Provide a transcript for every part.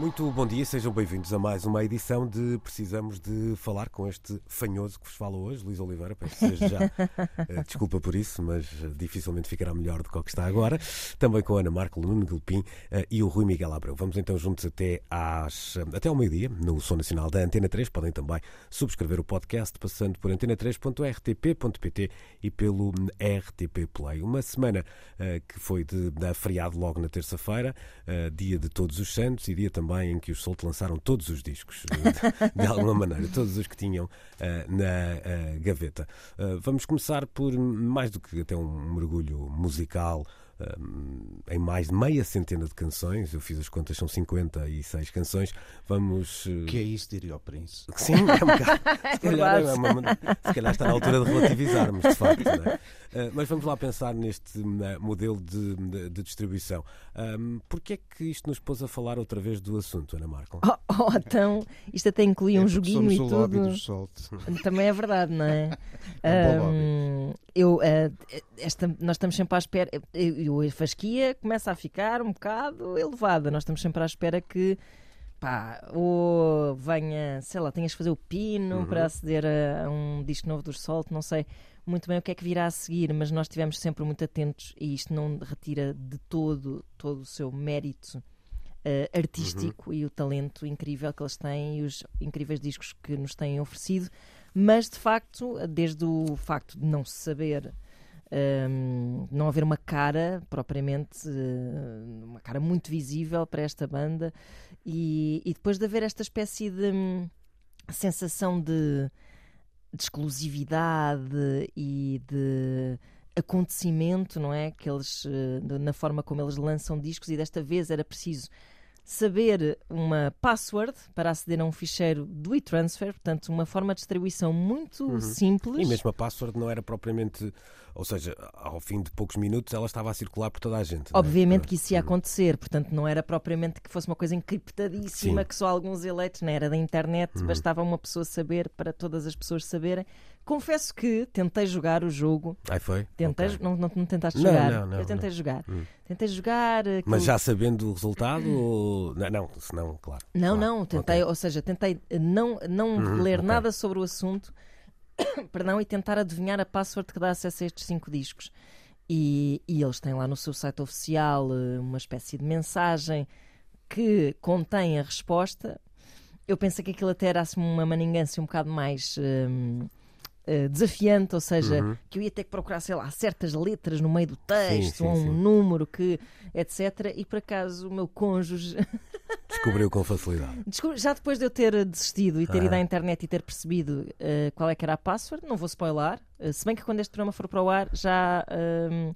Muito bom dia, sejam bem-vindos a mais uma edição de Precisamos de Falar com este fanhoso que vos fala hoje, Luís Oliveira. Peço já eh, desculpa por isso, mas eh, dificilmente ficará melhor do que o que está agora. Também com a Ana Marco, Nuno Gilpin eh, e o Rui Miguel Abreu. Vamos então juntos até, às, até ao meio-dia no Som Nacional da Antena 3. Podem também subscrever o podcast passando por antena3.rtp.pt e pelo RTP Play. Uma semana que foi de, de feriado logo na terça-feira, dia de Todos os Santos e dia também também em que os Salt lançaram todos os discos, de, de alguma maneira, todos os que tinham uh, na uh, gaveta. Uh, vamos começar por mais do que até um mergulho musical em mais de meia centena de canções, eu fiz as contas, são 56 canções. Vamos. Que é isso, diria o Prince? Sim, é um bocado. Se calhar, é uma, se calhar está na altura de relativizarmos, de facto. É? Uh, mas vamos lá pensar neste modelo de, de, de distribuição. Um, Porquê é que isto nos pôs a falar outra vez do assunto, Ana Marco? Oh, oh então, isto até incluía é um joguinho somos e o tudo. lobby do. Também é verdade, não é? É um bom um, eu, uh, esta, nós estamos sempre à espera. Eu, eu, a fasquia começa a ficar um bocado elevada. Nós estamos sempre à espera que pá, ou venha, sei lá, tenhas que fazer o pino Uhum. para aceder a, a um disco novo do Salt, não sei muito bem o que é que virá a seguir, mas nós estivemos sempre muito atentos e isto não retira de todo todo o seu mérito uh, artístico e o talento incrível que eles têm e os incríveis discos que nos têm oferecido, mas de facto, desde o facto de não se saber um, não haver uma cara propriamente, uh, uma cara muito visível para esta banda, e, e depois de haver esta espécie de hum, sensação de, de exclusividade e de acontecimento, não é? Que eles, de- na forma como eles lançam discos, e desta vez era preciso saber uma password para aceder a um ficheiro do e-transfer, portanto, uma forma de distribuição muito simples. E mesmo a password não era propriamente. Ou seja, ao fim de poucos minutos ela estava a circular por toda a gente. é? Obviamente que isso ia acontecer, portanto não era propriamente que fosse uma coisa encriptadíssima Sim. que só alguns eleitos, não era da internet, bastava uma pessoa saber para todas as pessoas saberem. Confesso que tentei jogar o jogo, Aí foi? tentei, Ok. não, não, não tentaste Não, jogar, não, não, eu tentei jogar, tentei jogar. aquilo- Mas já sabendo o resultado? ou- Não, não, senão, claro. Não, claro. não, tentei, Ok. ou seja, tentei não, não Uhum, ler ok. nada sobre o assunto perdão, e tentar adivinhar a password que dá acesso a estes cinco discos. E, e eles têm lá no seu site oficial eh, uma espécie de mensagem que contém a resposta. Eu pensei que aquilo até era assim, uma maningância um bocado mais hum, eh, desafiante, ou seja, que eu ia ter que procurar, sei lá, certas letras no meio do texto, Uhum. sim, ou um sim. número, que, etc. E por acaso o meu cônjuge Descobriu com facilidade. Já depois de eu ter desistido e ter Ah. ido à internet e ter percebido eh, qual é que era a password, não vou spoiler, eh, se bem que quando este programa for para o ar já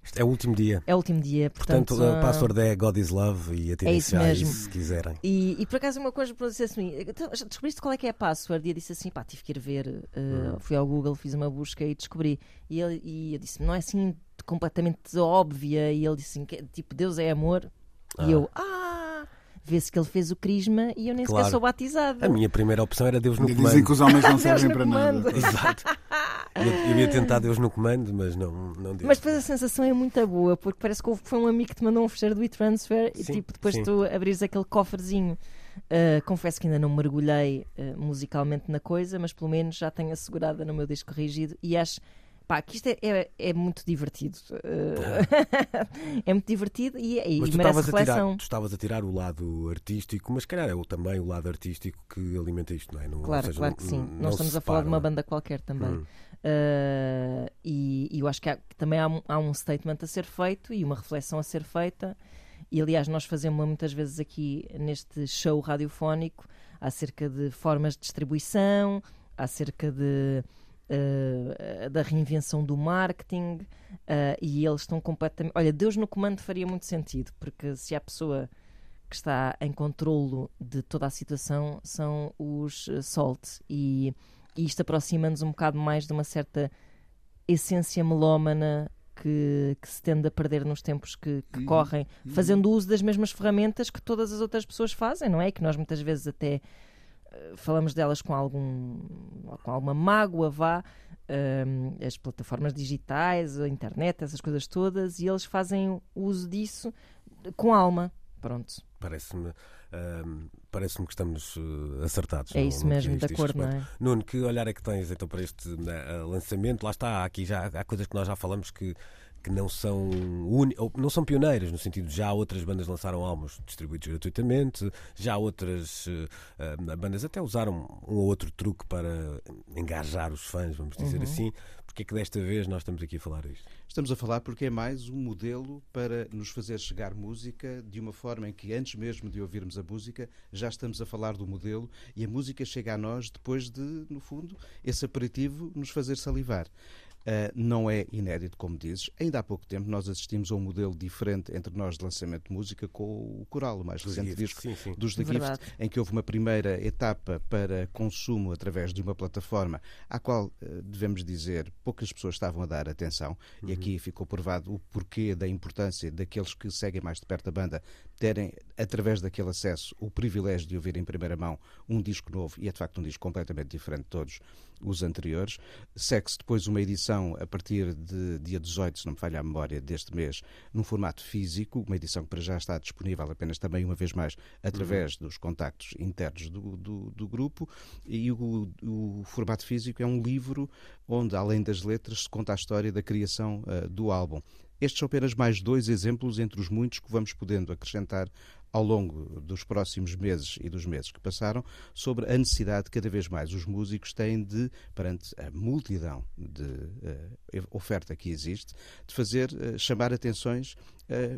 Isto é o último dia. é o último dia. Portanto, Portanto, a ah, password é God is Love e atirem-se isso já aí mesmo. se quiserem. E, e por acaso uma coisa para dizer assim: "Então, descobriste qual é que é a password? E eu disse assim: pá, tive que ir ver. eh, Hum. Fui ao Google, fiz uma busca e descobri. E, ele, e eu disse: não é assim completamente óbvia. E ele disse assim: tipo, Deus é amor. E eu, ah, vê-se que ele fez o crisma e eu nem Claro. sequer sou batizada. A minha primeira opção era Deus no Dizem comando. que os homens não servem para comando. nada. Exato. Eu, eu ia tentar Deus no comando, mas não, não deu. Mas depois a sensação é muito boa, porque parece que houve- foi um amigo que te mandou um fecheiro do e-transfer e tipo, depois sim. tu abrires aquele cofrezinho. Uh, confesso que ainda não mergulhei uh, musicalmente na coisa, mas pelo menos já tenho assegurada no meu disco rígido e acho pá, que isto é, é, é muito divertido. Uh, é muito divertido e, e Mas tu merece a tirar, reflexão. tu estavas a tirar o lado artístico, mas se calhar é o- também o lado artístico que alimenta isto, não é? Não, Claro, seja, claro que sim. não Nós estamos a falar de uma banda qualquer também. Hum. Uh, e, e eu acho que, há- que também há, um- há um statement a ser feito e uma reflexão a ser feita. E aliás, nós fazemos muitas vezes aqui neste show radiofónico acerca de formas de distribuição, acerca de uh, da reinvenção do marketing. uh, e eles estão completamente. Olha, Deus no comando faria muito sentido, porque se há pessoa que está em controlo de toda a situação são os uh, Salt. E, e isto aproxima-nos um bocado mais de uma certa essência melómana que, que, se tende a perder nos tempos que, que uhum. correm, uhum. fazendo uso das mesmas ferramentas que todas as outras pessoas fazem, não é? E que nós muitas vezes até falamos delas com, algum, com alguma mágoa, vá, uh, as plataformas digitais, a internet, essas coisas todas, e eles fazem uso disso com alma. Pronto. Parece-me uh, parece que estamos uh, acertados. É isso mesmo, de acordo, não é? Nuno, que olhar é que tens então para este lançamento? Lá está, aqui já há coisas que nós já falamos que que não são não são pioneiras no sentido de já outras bandas lançaram álbuns distribuídos gratuitamente já outras uh, bandas até usaram um ou outro truque para engajar os fãs vamos dizer uhum. assim. Porque é que desta vez nós estamos aqui a falar isto estamos a falar porque é mais um modelo para nos fazer chegar música de uma forma em que antes mesmo de ouvirmos a música já estamos a falar do modelo e a música chega a nós depois de no fundo esse aperitivo nos fazer salivar Uh, não é inédito, como dizes. Ainda há pouco tempo nós assistimos a um modelo diferente entre nós de lançamento de música com o Coral, o mais recente Gift, disco sim, sim. dos The Gift, em que houve uma primeira etapa para consumo através de uma plataforma à qual, uh, devemos dizer, poucas pessoas estavam a dar atenção. Uhum. E aqui ficou provado o porquê da importância daqueles que seguem mais de perto a banda terem, através daquele acesso, o privilégio de ouvir em primeira mão um disco novo, e é de facto um disco completamente diferente de todos os anteriores. Segue-se depois uma edição a partir de dia 18, se não me falha a memória, deste mês, num formato físico, uma edição que para já está disponível apenas também, uma vez mais, através uhum. dos contactos internos do, do, do grupo. E o, o, formato físico é um livro onde, além das letras, se conta a história da criação uh, do álbum. Estes são apenas mais dois exemplos entre os muitos que vamos podendo acrescentar ao longo dos próximos meses e dos meses que passaram sobre a necessidade que cada vez mais os músicos têm de, perante a multidão de uh, oferta que existe, de fazer uh, chamar atenções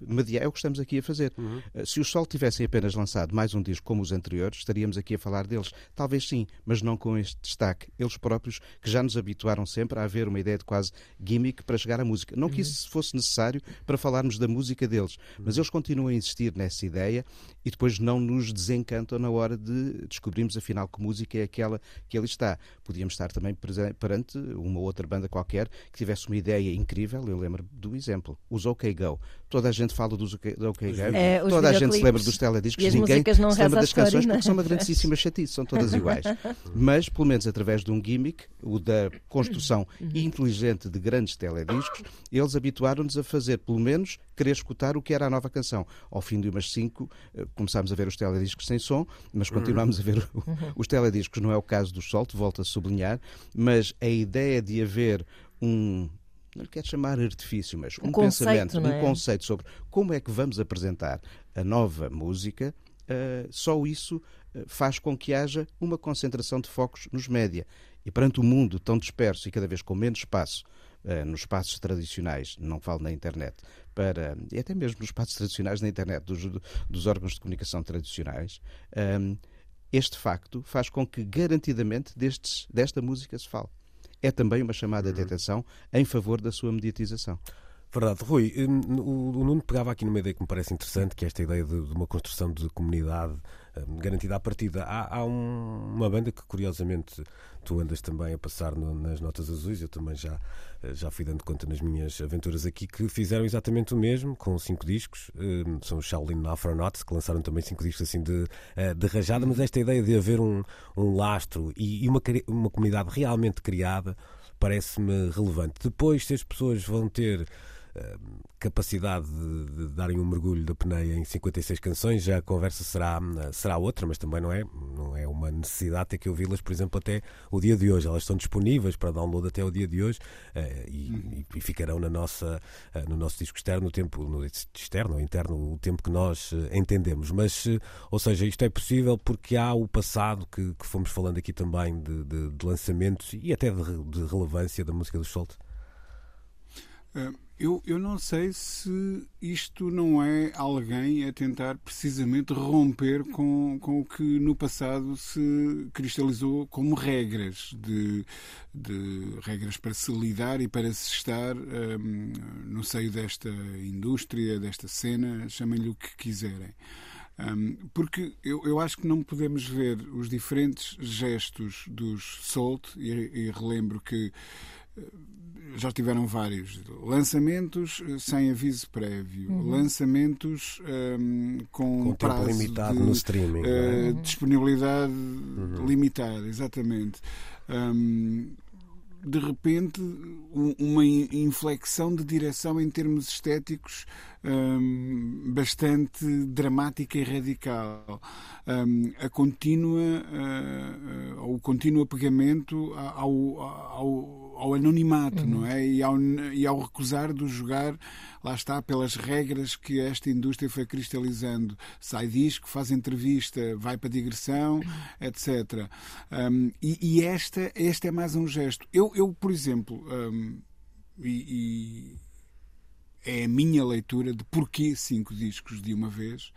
mediar. É o que estamos aqui a fazer. Uhum. Uh, se o Sol tivessem apenas lançado mais um disco como os anteriores, estaríamos aqui a falar deles. Talvez sim, mas não com este destaque. Eles próprios, que já nos habituaram sempre a haver uma ideia de quase gimmick para chegar à música. Não uhum. que isso fosse necessário para falarmos da música deles, uhum. mas eles continuam a insistir nessa ideia e depois não nos desencantam na hora de descobrirmos afinal que música é aquela que ali está. Podíamos estar também perante uma outra banda qualquer que tivesse uma ideia incrível, eu lembro do exemplo, os OK Go toda a gente fala dos OK, OK é, toda a gente se lembra dos telediscos, ninguém se lembra das canções porque são uma grandíssima chatice, são todas iguais. Mas, pelo menos através de um gimmick, o da construção uhum. inteligente de grandes telediscos, eles habituaram-nos a fazer, pelo menos, querer escutar o que era a nova canção. Ao fim de umas cinco, eh, começámos a ver os telediscos sem som, mas continuámos a ver os telediscos. Não é o caso do Solto, volto a sublinhar, mas a ideia de haver um não lhe quero chamar artifício, mas um, um pensamento, é? um conceito sobre como é que vamos apresentar a nova música, uh, só isso uh, faz com que haja uma concentração de focos nos média. E perante o mundo tão disperso e cada vez com menos espaço nos espaços tradicionais, não falo na internet, para, e até mesmo nos espaços tradicionais na internet, dos, dos órgãos de comunicação tradicionais, um, este facto faz com que garantidamente destes, desta música se fale é também uma chamada de uhum. atenção em favor da sua mediatização. Verdade. Rui, o Nuno pegava aqui numa ideia que me parece interessante, que é esta ideia de, uma construção de comunidade garantida à partida. Há, há um, uma banda que, curiosamente, tu andas também a passar no, nas notas azuis, eu também já, eh, já fui dando conta nas minhas aventuras aqui, que fizeram exatamente o mesmo, com cinco discos. São os Shaolin Afronauts, que lançaram também cinco discos assim de, eh, de rajada, mas esta ideia de haver um, um lastro e, e uma, uma comunidade realmente criada parece-me relevante. Depois, se as pessoas vão ter capacidade de, de, darem um mergulho da peneia em 56 canções, já a conversa será, será outra, mas também não é, não é uma necessidade ter que ouvi-las, por exemplo, até o dia de hoje. Elas estão disponíveis para download até o dia de hoje uh, e, e, ficarão na nossa, uh, no nosso disco externo, no tempo no externo ou interno, o tempo que nós entendemos. Mas, ou seja, isto é possível porque há o passado que, que fomos falando aqui também de, de, de lançamentos e até de, de relevância da música do Solte. Eu, eu não sei se isto não é alguém a tentar precisamente romper com, com o que no passado se cristalizou como regras, de, de regras para se lidar e para se estar um, no seio desta indústria, desta cena, chamem-lhe o que quiserem. Um, porque eu, eu acho que não podemos ver os diferentes gestos dos Salt, e, e relembro que já tiveram vários lançamentos eh, sem aviso prévio, uhum. lançamentos um, com, com prazo limitado de, no streaming, uh, é? disponibilidade uhum. limitada, exatamente. Um, de repente uma inflexão de direção em termos estéticos um, bastante dramática e radical. Um, a contínua, uh, o contínuo apegamento ao, ao, ao anonimato, uhum. não é? E ao, e ao recusar de jogar, lá está, pelas regras que esta indústria foi cristalizando. Sai disco, faz entrevista, vai para digressão, etc. Um, e, e esta, este é mais um gesto. Eu, eu por exemplo, e, e é a minha leitura de porquê cinco discos de uma vez.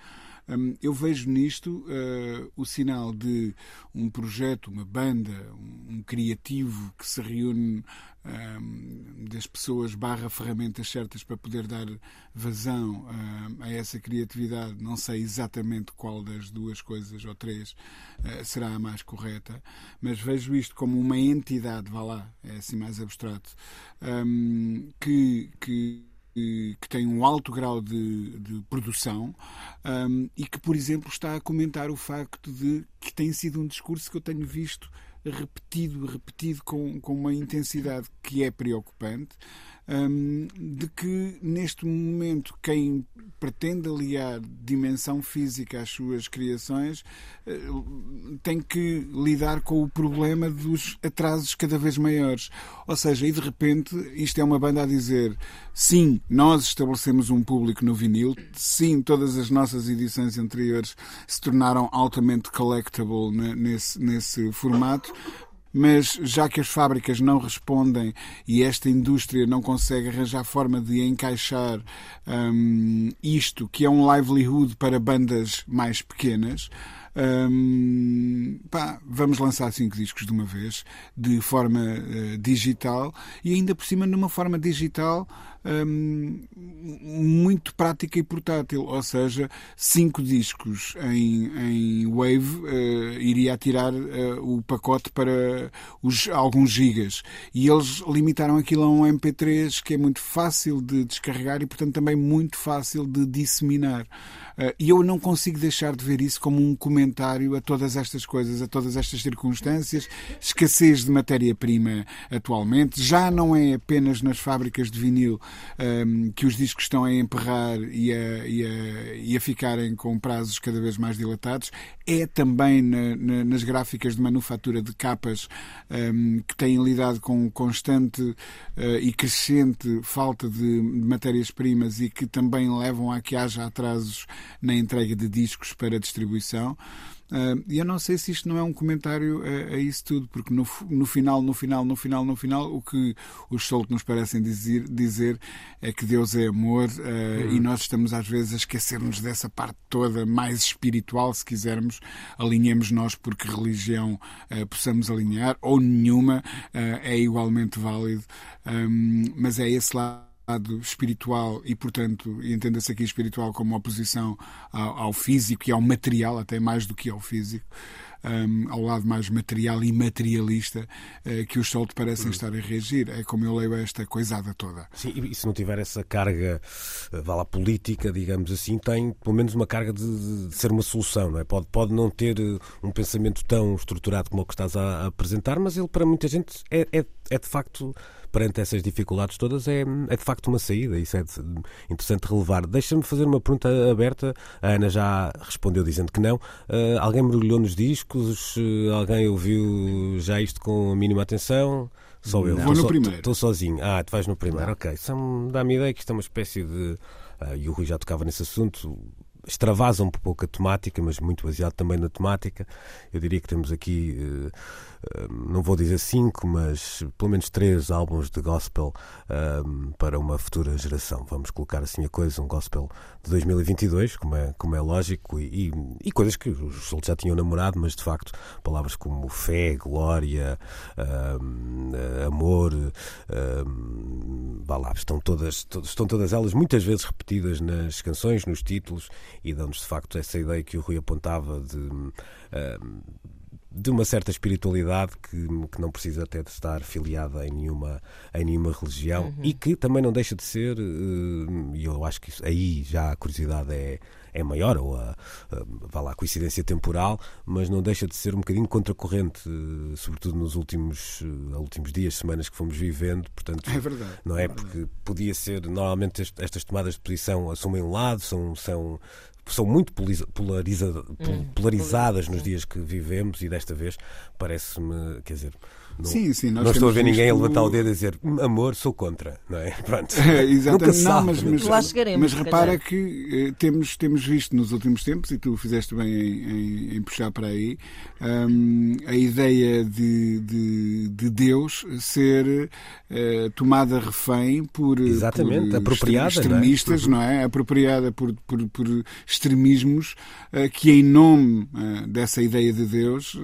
Um, eu vejo nisto uh, o sinal de um projeto, uma banda, um, um criativo que se reúne um, das pessoas barra ferramentas certas para poder dar vazão a essa criatividade. Não sei exatamente qual das duas coisas ou três uh, será a mais correta, mas vejo isto como uma entidade, vá lá, é assim mais abstrato, que, que que tem um alto grau de, de produção um, e que, por exemplo, está a comentar o facto de que tem sido um discurso que eu tenho visto repetido, repetido com, com uma intensidade que é preocupante, um, de que neste momento quem pretende aliar dimensão física às suas criações uh, tem que lidar com o problema dos atrasos cada vez maiores. Ou seja, e de repente isto é uma banda a dizer sim, nós estabelecemos um público no vinil, sim, todas as nossas edições anteriores se tornaram altamente collectible nesse, nesse formato, mas já que as fábricas não respondem e esta indústria não consegue arranjar forma de encaixar um, isto, que é um livelihood para bandas mais pequenas, um, pá, vamos lançar cinco discos de uma vez, de forma uh, digital e ainda por cima numa forma digital um, muito prática e portátil, ou seja, cinco discos em, em Wave uh, iria tirar uh, o pacote para os, alguns gigas e eles limitaram aquilo a um MP3 que é muito fácil de descarregar e portanto também muito fácil de disseminar. Uh, e eu não consigo deixar de ver isso como um comentário a todas estas coisas, a todas estas circunstâncias, escassez de matéria-prima atualmente, já não é apenas nas fábricas de vinil um, que os discos estão a emperrar e a, e, a, e a, ficarem com prazos cada vez mais dilatados, é também na, na, nas gráficas de manufatura de capas um, que têm lidado com constante uh, e crescente falta de, de matérias-primas e que também levam a que haja atrasos na entrega de discos para distribuição. Uh, e eu não sei se isto não é um comentário a, a isso tudo, porque no, no, final, no final, no final, no final, o que os soltos nos parecem dizer, dizer é que Deus é amor uhum. e nós estamos às vezes a esquecermos dessa parte toda mais espiritual, se quisermos, alinhemos nós porque religião uh, possamos alinhar, ou nenhuma, é igualmente válido, mas é esse lado lado espiritual e, portanto, entenda-se aqui espiritual como oposição ao, ao, físico e ao material, até mais do que ao físico, um, ao lado mais material e materialista uh, que os soltos parecem uhum. estar a reagir. É como eu leio esta coisada toda. Sim, e se não tiver essa carga, uh, vá lá, política, digamos assim, tem pelo menos uma carga de, de ser uma solução, não é? Pode, pode não ter uh, um pensamento tão estruturado como o que estás a, a apresentar, mas ele para muita gente é, é, é de facto perante essas dificuldades todas é, é de facto uma saída. Isso é interessante relevar. Deixa-me fazer uma pergunta aberta. A Ana já respondeu dizendo que não. Uh, alguém mergulhou nos discos? Uh, alguém ouviu já isto com a mínima atenção? Só eu. Vou no so, primeiro. Estou sozinho. Ah, tu vais no primeiro. Não. Ok. Dá-me ideia que isto é uma espécie de. Uh, e o Rui já tocava nesse assunto extravasa um pouco a temática, mas muito baseado também na temática. Eu diria que temos aqui uh, não vou dizer cinco, mas pelo menos três álbuns de gospel um, para uma futura geração. Vamos colocar assim a coisa, um gospel de 2022, como é, como é lógico, e, e coisas que os já tinham namorado, mas de facto, palavras como fé, glória, um, amor, um, vá estão todas, estão todas elas muitas vezes repetidas nas canções, nos títulos, e dão-nos de facto essa ideia que o Rui apontava de. Uh, de uma certa espiritualidade que, que não precisa até de estar filiada em nenhuma, em nenhuma religião uhum. e que também não deixa de ser, e eu acho que isso, aí já a curiosidade é, é maior, ou a, a, vá lá, a coincidência temporal, mas não deixa de ser um bocadinho contracorrente, sobretudo nos últimos, últimos dias, semanas que fomos vivendo. Portanto, é verdade. Não é, é porque podia ser, normalmente estas tomadas de posição assumem um lado, são, são são muito polariza, hum, polarizadas nos dias que vivemos e desta vez parece-me, quer dizer, não, sim, sim, não estou a ver ninguém a levantar o dedo e dizer amor, sou contra, não é? Pronto. É, exatamente. Não, mas, mas, Lá chegaremos, mas repara que eh, temos, temos visto nos últimos tempos, e tu fizeste bem em, em, em puxar para aí, um, a ideia de, de, de Deus ser uh, tomada refém por, Exatamente, por apropriada, extremistas, não é? Não é? Apropriada por, por, por extremismos uh, que, em nome uh, dessa ideia de Deus,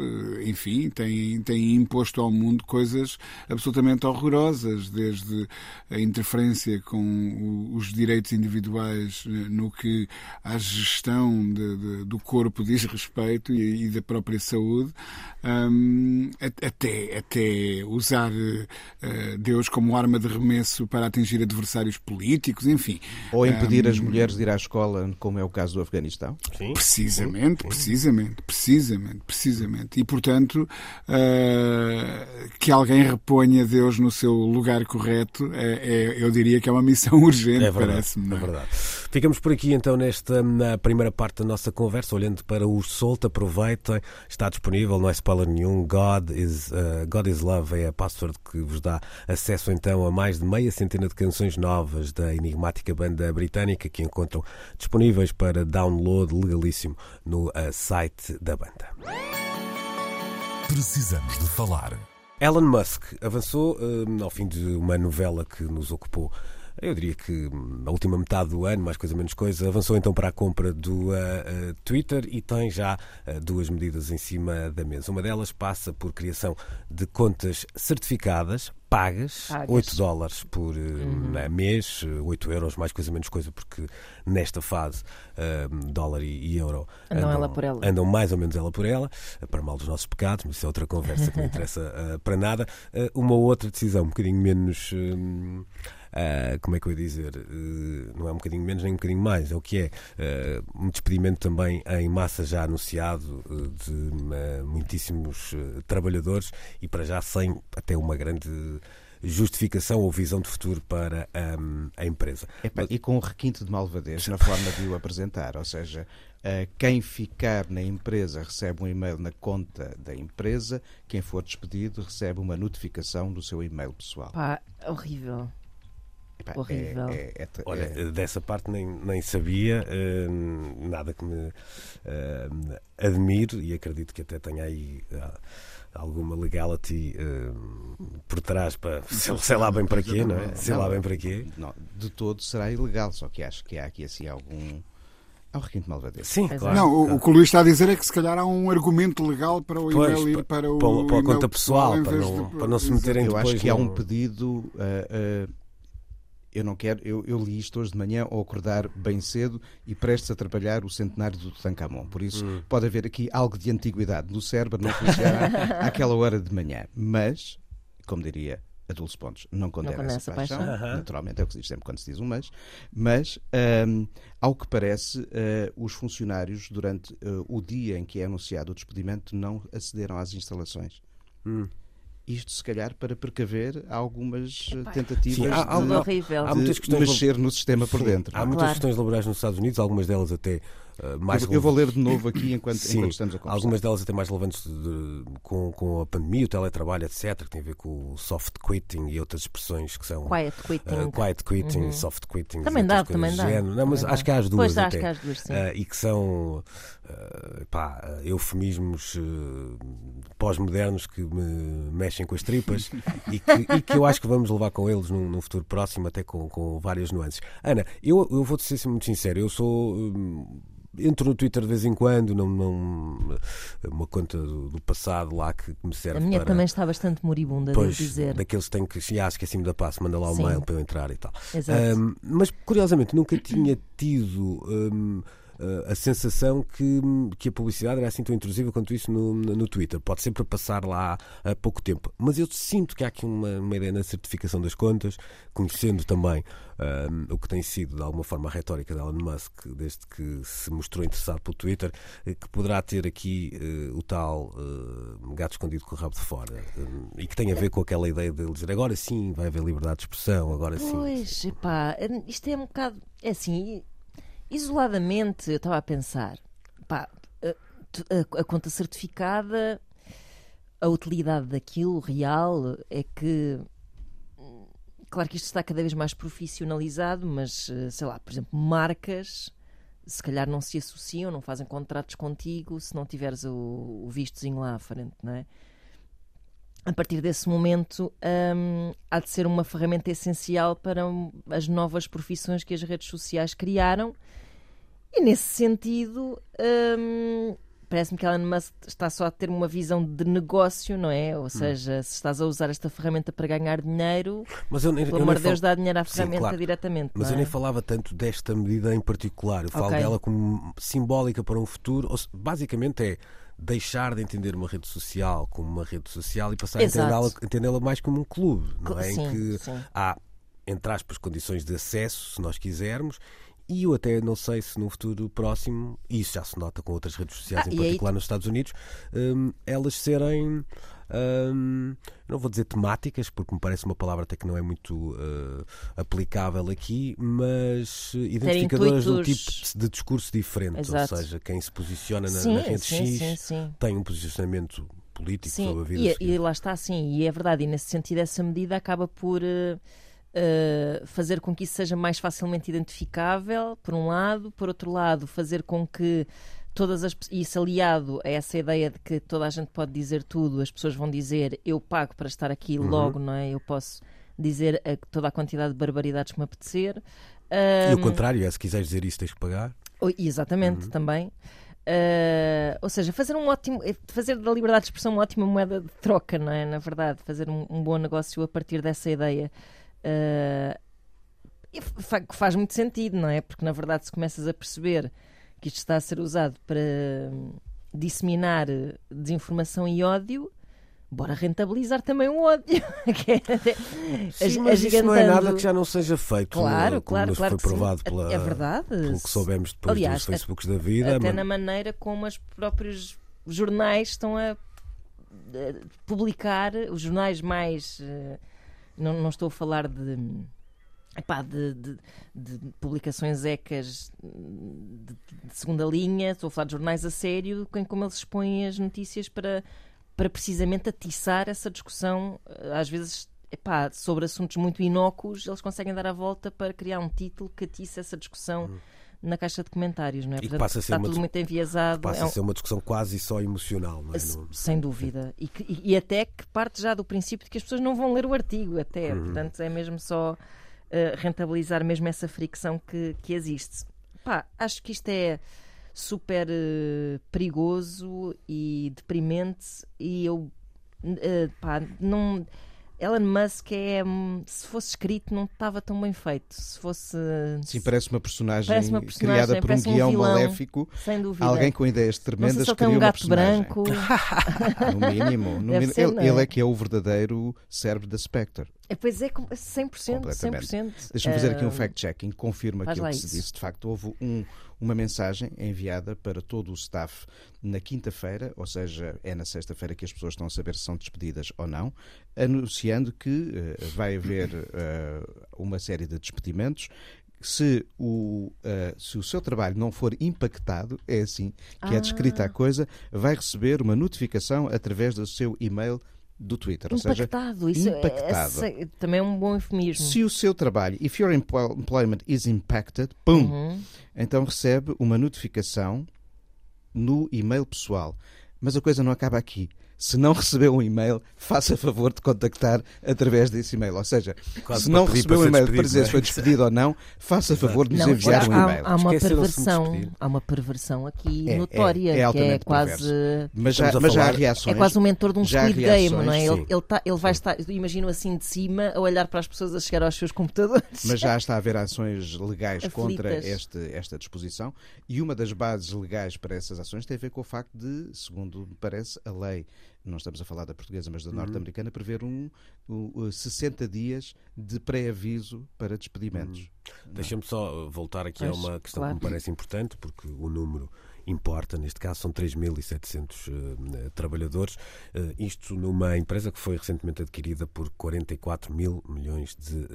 enfim, têm, têm imposto ao mundo mundo coisas absolutamente horrorosas, desde a interferência com os direitos individuais eh, no que à gestão de, de, do corpo diz respeito e, e da própria saúde, um, até, até usar uh, Deus como arma de remesso para atingir adversários políticos, enfim. Ou impedir um, as mulheres de ir à escola, como é o caso do Afeganistão? Sim. Precisamente, precisamente, precisamente, precisamente. E, portanto, uh, que alguém reponha Deus no seu lugar correto, é, é, eu diria que é uma missão urgente, é parece-me. É? é verdade. Ficamos por aqui então nesta na primeira parte da nossa conversa, olhando para o Solto, aproveitem, está disponível, não é spoiler nenhum, God is, uh, God is Love é a password que vos dá acesso então a mais de meia centena de canções novas da enigmática banda britânica que encontram disponíveis para download legalíssimo no uh, site da banda. Precisamos de falar. Elon Musk avançou uh, ao fim de uma novela que nos ocupou eu diria que hum, a última metade do ano, mais coisa menos coisa, avançou então para a compra do uh, uh, Twitter e tem já uh, duas medidas em cima da mesa. Uma delas passa por criação de contas certificadas pagas, pagas. 8 dólares por uhum. mês, 8 euros, mais coisa menos coisa, porque nesta fase dólar e, e, euro andam, andam, andam mais ou menos ela por ela, para mal dos nossos pecados, mas isso é outra conversa que não interessa para nada. uma outra decisão um bocadinho menos. Uh, como é que eu ia dizer? Uh, não é um bocadinho menos nem um bocadinho mais, é o que é. Uh, um despedimento também em massa já anunciado de muitíssimos trabalhadores e para já sem até uma grande justificação ou visão de futuro para um, a empresa. Epa, Mas... E com um requinte de malvadez na forma de o apresentar, ou seja, quem ficar na empresa recebe um e-mail na conta da empresa, quem for despedido recebe uma notificação do seu e-mail pessoal. Pá, horrível. Epá, Horrível. É, é, é, Olha, dessa parte nem, nem sabia, uh, nada que me uh, admiro e acredito que até tenha aí uh, alguma legality por trás para sei, sei, lá bem para quê, não é? Sei lá bem para quê. Não, de todo será ilegal, só que acho que há aqui assim algum. Há um requinte malvadez. Sim, claro. Não, o, o que o Luís está a dizer é que se calhar há um argumento legal para o pois, e-mail ir para o. Para, para a conta pessoal, para não, de, para não se meterem Eu depois. acho que há um pedido. Uh, uh, eu não quero, eu, eu, li isto hoje de manhã ao acordar bem cedo e prestes a trabalhar o centenário do Tutankhamon. Por isso hum. pode haver aqui algo de antiguidade no cérebro, não funciona àquela hora de manhã. Mas, como diria a Dulce Pontos, não condena, não essa, paixão. paixão. Naturalmente é o que se diz sempre quando se diz um mas. Mas, um, ao que parece, uh, os funcionários, durante uh, o dia em que é anunciado o despedimento, não acederam às instalações. Hum isto se calhar para precaver algumas eh, tentativas Sim, há, há, de, há, há muitas questões mexer no sistema por dentro. Há muitas claro. questões laborais nos Estados Unidos, algumas delas até mais eu, eu, vou ler de novo aqui enquanto, Sim, enquanto estamos a conversar. Algumas delas até mais relevantes de, com, com a pandemia, o teletrabalho, etc., que tem a ver com o soft quitting e outras expressões que são. Quiet quitting. Uh, quiet quitting, uhum. soft quitting. Também dá, também dá. Não, mas também acho dá. que há as duas. Pois, até, acho que há as duas, sim. Uh, e que são pá, eufemismos pós-modernos que me mexem com as tripas e, que, e, que, eu acho que vamos levar com eles num, num futuro próximo, até com, com várias nuances. Ana, eu, eu vou-te ser muito sincero, eu sou. Hum, entro no Twitter de vez em quando, não, não uma conta do, do passado lá que me serve. A minha para... também está bastante moribunda, pois, devo dizer. Daqueles que têm que, se esqueci-me da passo, manda lá o Sim. mail para eu entrar e tal. Exato. Um, mas curiosamente nunca tinha tido. Um, uh, a sensação que, que a publicidade era assim tão intrusiva quanto isso no, no Twitter. Pode sempre passar lá há pouco tempo. Mas eu sinto que há aqui uma, uma ideia na certificação das contas, conhecendo também um, o que tem sido, de alguma forma, a retórica de Elon Musk, desde que se mostrou interessado pelo Twitter, eh, que poderá ter aqui uh, o tal uh, gato escondido com o rabo de fora. Um, e que tem a ver com aquela ideia de ele dizer agora sim vai haver liberdade de expressão, agora sim. Pois, epá, isto é um bocado. É assim, isoladamente, eu estava a pensar, pá, a, a conta certificada, a utilidade daquilo real é que Claro que isto está cada vez mais profissionalizado, mas, eh, sei lá, por exemplo, marcas se calhar não se associam, não fazem contratos contigo se não tiveres o, o vistozinho lá à frente, não é? A partir desse momento, hum, há de ser uma ferramenta essencial para as novas profissões que as redes sociais criaram. E nesse sentido, hum, parece-me que Elon Musk está só a ter uma visão de negócio, não é? Ou hum. seja, hum. se estás a usar esta ferramenta para ganhar dinheiro, mas eu, pelo amor de Deus, dá dinheiro à ferramenta Sim, claro. diretamente. Mas é? eu nem falava tanto desta medida em particular. Eu falo okay. dela como simbólica para um futuro. Basicamente é deixar de entender uma rede social como uma rede social e passar Exato. a entendê-la mais como um clube, não é? Sim, em que sim. há, entre aspas, condições de acesso, se nós quisermos, e eu até não sei se no futuro próximo, e isso já se nota com outras redes sociais, ah, em particular nos Estados Unidos, um, elas serem. Um, não vou dizer temáticas, porque me parece uma palavra até que não é muito uh, aplicável aqui, mas identificadoras de um tipo de discurso diferente. Exato. Ou seja, quem se posiciona na, sim, na rede sim, X sim, tem um posicionamento político sobre a vida. E, e lá está, sim, e é verdade, e nesse sentido, essa medida acaba por. Uh uh, fazer com que isso seja mais facilmente identificável, por um lado, por outro lado, fazer com que todas as isso aliado a essa ideia de que toda a gente pode dizer tudo, as pessoas vão dizer eu pago para estar aqui uhum. logo, não é? Eu posso dizer a, toda a quantidade de barbaridades que me apetecer. Um, e o contrário, é se quiseres dizer isso tens que pagar. Exatamente, uhum. também. Uh, ou seja, fazer um ótimo, fazer da liberdade de expressão uma ótima moeda de troca, não é? Na verdade, fazer um, um bom negócio a partir dessa ideia. Uh, faz muito sentido, não é? Porque na verdade, se começas a perceber que isto está a ser usado para disseminar desinformação e ódio, bora rentabilizar também o ódio. É Sim, mas isso não é nada que já não seja feito. Claro, claro, como claro. Foi provado pela, é verdade. pelo que soubemos depois Aliás, dos Facebooks da vida. Até mas... na maneira como os próprios jornais estão a, a publicar, os jornais mais. Uh, não, não estou a falar de. Epá, de, de, de, publicações ecas de, de, segunda linha, estou a falar de jornais a sério, como eles expõem as notícias para, para precisamente atiçar essa discussão, eh, às vezes epá, sobre assuntos muito inócuos, eles conseguem dar a volta para criar um título que atiça essa discussão. Hum na caixa de comentários, não é? Portanto, passa a ser está tudo muito enviesado. Passa é um... a ser uma discussão quase só emocional, não é? Sem dúvida. E, que, e, até que parte já do princípio de que as pessoas não vão ler o artigo, até. Uhum. Portanto, é mesmo só uh, rentabilizar mesmo essa fricção que, que existe. Pá, acho que isto é super uh, perigoso e deprimente e eu uh, pá, não Elon Musk é. Hum, se fosse escrito, não estava tão bem feito. Se fosse. Sim, parece uma personagem, parece uma personagem criada por um guião um vilão, maléfico. Sem dúvida. Alguém com ideias tremendas que um gato branco. no mínimo. No mínimo. Ser, ele, é? ele, é que é o verdadeiro cérebro da Spectre. É, pois é, 100%. 100%. Deixa-me fazer aqui um fact-checking. Confirma aquilo que se disse. De facto, houve um, uma mensagem enviada para todo o staff na quinta-feira, ou seja, é na sexta-feira que as pessoas estão a saber se são despedidas ou não, anunciando que uh, vai haver uh, uma série de despedimentos se o, uh, se o seu trabalho não for impactado, é assim que ah. é descrita a coisa, vai receber uma notificação através do seu e-mail do Twitter. Impactado, ou seja, isso impactado. É, é, também é um bom eufemismo. Se o seu trabalho, if your employment is impacted, pum, uhum. então recebe uma notificação no e-mail pessoal. Mas a coisa não acaba aqui. Se não recebeu um e-mail, faça favor de contactar através desse e-mail. Ou seja, Quase se não recebeu um e-mail para dizer é? se foi despedido ou não, faça favor de nos Não, enviar um e-mail. há uma perversão, há uma perversão aqui É, é, notória, é que é quase perverso. Mas já, mas já há reações. é quase um mentor de um Squid Game, não é? Ele, ele, tá- ele vai estar, imagino assim de cima, a olhar para as pessoas a chegar aos seus computadores. Mas já está a haver ações legais Aflitas. contra este, esta disposição e uma das bases legais para essas ações tem a ver com o facto de, segundo me parece, a lei, não estamos a falar da portuguesa, mas da Uhum. norte-americana, prever um, um, uh, 60 dias de pré-aviso para despedimentos. Deixa-me só voltar aqui a Pois, uma questão claro. que me parece importante, porque o número importa, neste caso são 3.700 eh, trabalhadores, Eh, isto numa empresa que foi recentemente adquirida por 44 mil milhões de,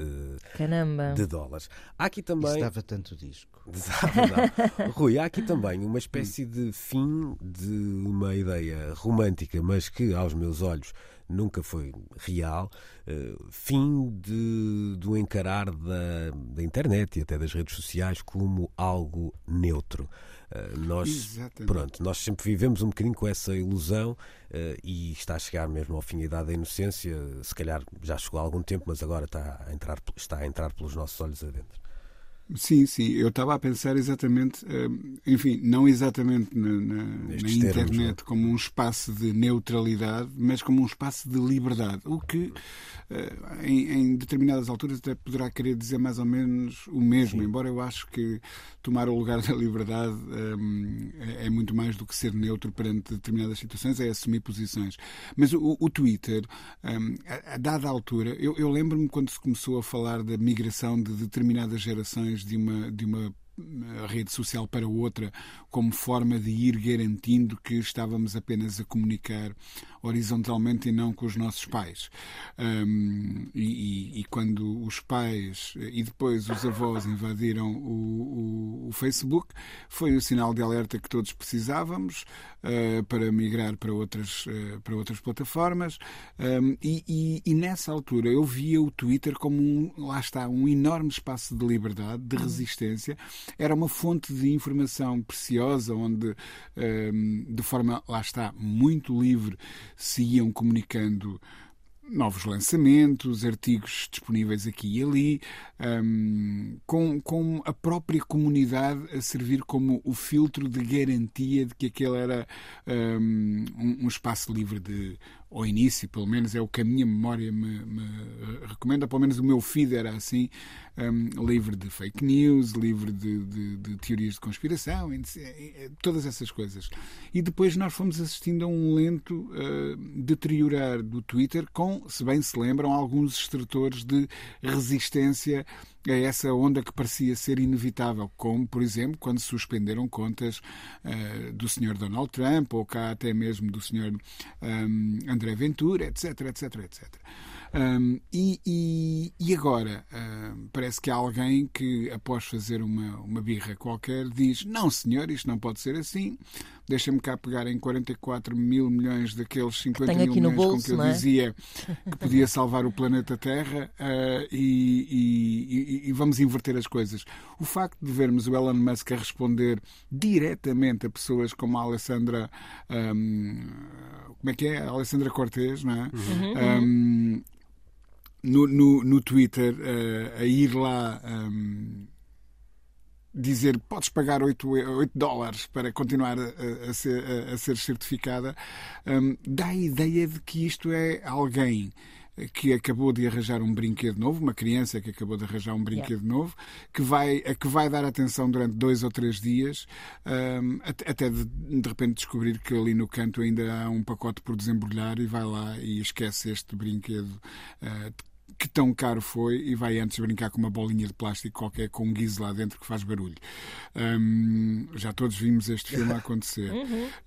Caramba. de dólares. Há aqui Isso também. dava tanto disco. Dava. Rui, há aqui também uma espécie de fim de uma ideia romântica, mas que aos meus olhos nunca foi real, eh, fim de, do encarar da, da internet e até das redes sociais como algo neutro. Eh, nós, Exatamente. pronto, nós sempre vivemos um bocadinho com essa ilusão eh, e está a chegar mesmo ao fim da idade da inocência. Se calhar já chegou há algum tempo, mas agora está a entrar, está a entrar pelos nossos olhos adentro. Sim, sim, eu estava a pensar exatamente, hum, enfim, não exatamente na, na- na termos, internet não é? como um espaço de neutralidade, mas como um espaço de liberdade, o que eh, em, em determinadas alturas até poderá querer dizer mais ou menos o mesmo, embora eu acho que tomar o lugar da liberdade hum, é, é muito mais do que ser neutro perante determinadas situações, é assumir posições. Mas o, o Twitter, hum, a, a dada altura, eu, eu lembro-me quando se começou a falar da migração de determinadas gerações de uma, de uma rede social para outra como forma de ir garantindo que estávamos apenas a comunicar horizontalmente e não com os nossos pais. Hum, e, e- quando os pais e depois os avós invadiram o, o- o Facebook, foi o sinal de alerta que todos precisávamos eh, para migrar para outras, eh, para outras plataformas. Hum, e, e- e nessa altura eu via o Twitter como um, lá está, um enorme espaço de liberdade, de resistência. Era uma fonte de informação preciosa onde, hum, de forma, lá está, muito livre, se iam comunicando novos lançamentos, artigos disponíveis aqui e ali, hum, com, com a própria comunidade a servir como o filtro de garantia de que aquele era um, um espaço livre de. Ao início, pelo menos, é o que a minha memória me, me recomenda. Pelo menos o meu feed era assim, hum, livre de fake news, livre de, de- de teorias de conspiração, e de- e- todas essas coisas. E depois nós fomos assistindo a um lento uh, deteriorar do Twitter, com, se bem se lembram, alguns extratores de resistência a essa onda que parecia ser inevitável, como, por exemplo, quando suspenderam contas uh, do Sr. Donald Trump, ou cá até mesmo do Sr. um, André Ventura, etc, etc, etc. Um, e, e- e agora um, parece que há alguém que, após fazer uma, uma birra qualquer, diz: Não, senhor, isto não pode ser assim. Deixa-me cá pegar em 44 mil milhões daqueles 50 tenho mil milhões bolso, com que eu é? dizia que podia salvar o planeta Terra uh, e, e- e- e vamos inverter as coisas. O facto de vermos o Elon Musk a responder diretamente a pessoas como a Alessandra. um, como é que é? A Alessandra Cortez, não é? Um, no, no, no Twitter eh, a ir lá um, dizer podes pagar 8, 8 dólares para continuar a, a- ser, a- a ser certificada, um, dá a ideia de que isto é alguém que acabou de arranjar um brinquedo novo, uma criança que acabou de arranjar um brinquedo novo, que vai, a que vai dar atenção durante dois ou três dias, um, até, até de, de repente descobrir que ali no canto ainda há um pacote por desembrulhar e vai lá e esquece este brinquedo uh, que tão caro foi e vai antes brincar com uma bolinha de plástico qualquer com um guiso lá dentro que faz barulho. Hum, já todos vimos este filme acontecer.